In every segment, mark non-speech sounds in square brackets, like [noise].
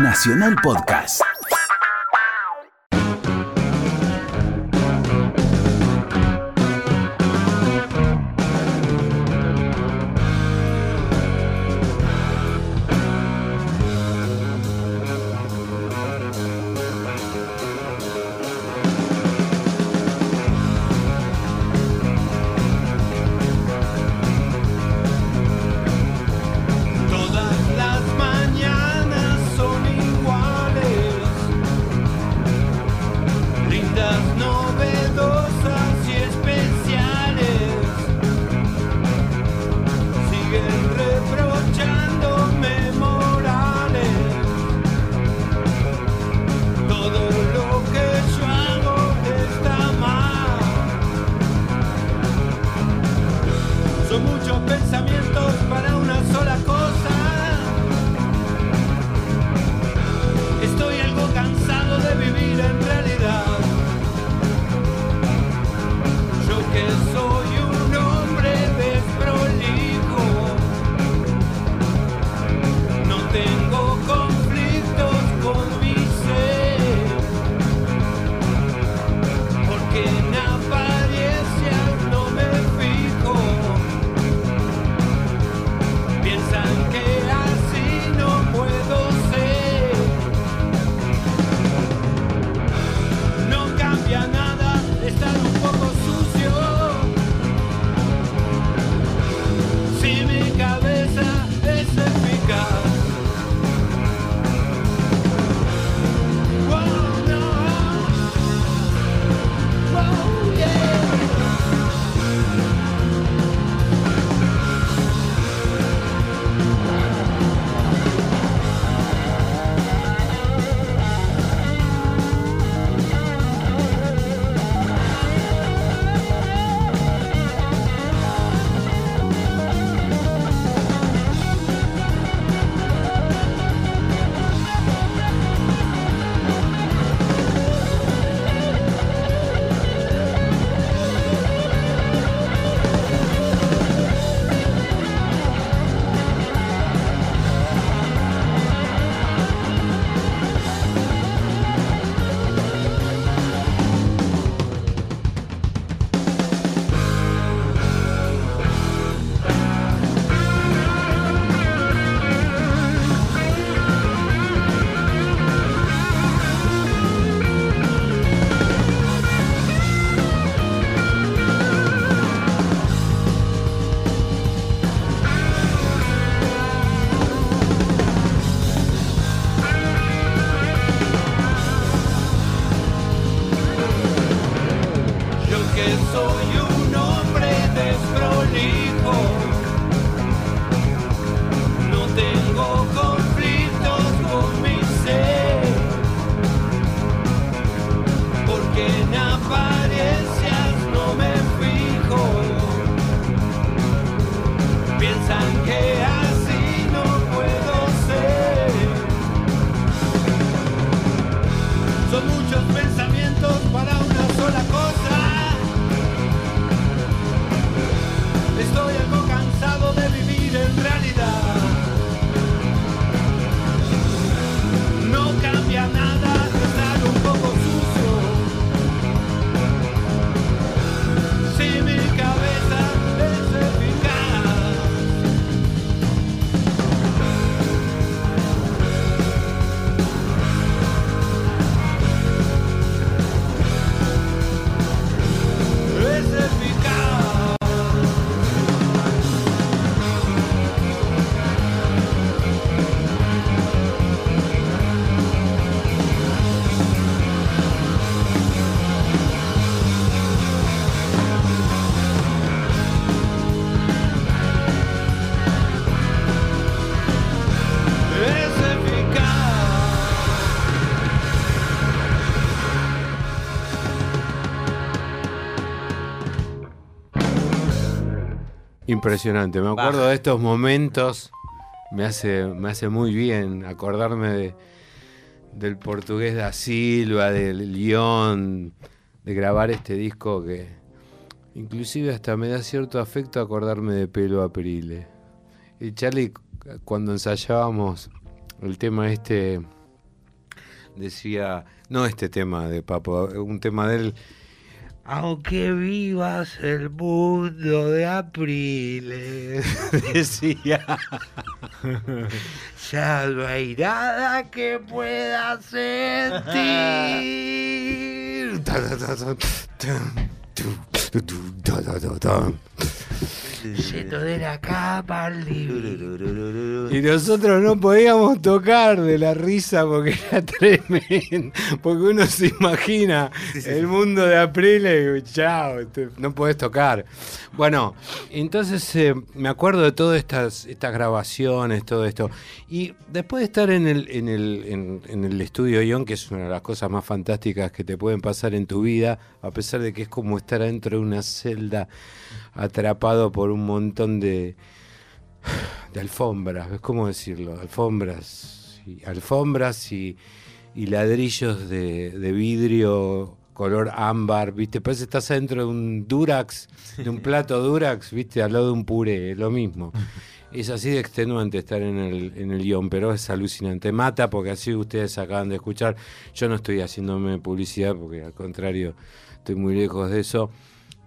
Nacional Podcast. Impresionante, me acuerdo de estos momentos, me hace, me hace muy bien acordarme de, del portugués da Silva, del León, de grabar este disco que inclusive hasta me da cierto afecto acordarme de Pelo Aprile. Y Charlie, cuando ensayábamos el tema este, decía, no este tema de Papo, un tema de él aunque vivas el mundo de Abril, [laughs] decía, [laughs] ya no hay nada que pueda sentir. Yendo de la cama al living. Y nosotros no podíamos tocar de la risa porque era [laughs] tremendo. Porque uno se imagina el mundo de April y chao, te- no podés tocar. Bueno, entonces eh, me acuerdo de todas estas, estas grabaciones, todo esto. Y después de estar en el, en el, en, en el estudio Ion, que es una de las cosas más fantásticas que te pueden pasar en tu vida, a pesar de que es como estar adentro de una celda atrapado por un montón de, de alfombras, ¿ves cómo decirlo? Alfombras, y, alfombras y, y ladrillos de, de vidrio color ámbar, ¿viste? Parece que estás adentro de un Durax, de un plato Durax, ¿viste? Al lado de un puré, es lo mismo. [laughs] Es así de extenuante estar en el, en el guion, pero es alucinante. Mata porque así ustedes acaban de escuchar. Yo no estoy haciéndome publicidad porque al contrario estoy muy lejos de eso.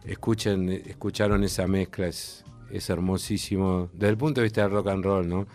Escuchen, escucharon esa mezcla, es, es hermosísimo. Desde el punto de vista del rock and roll, ¿no?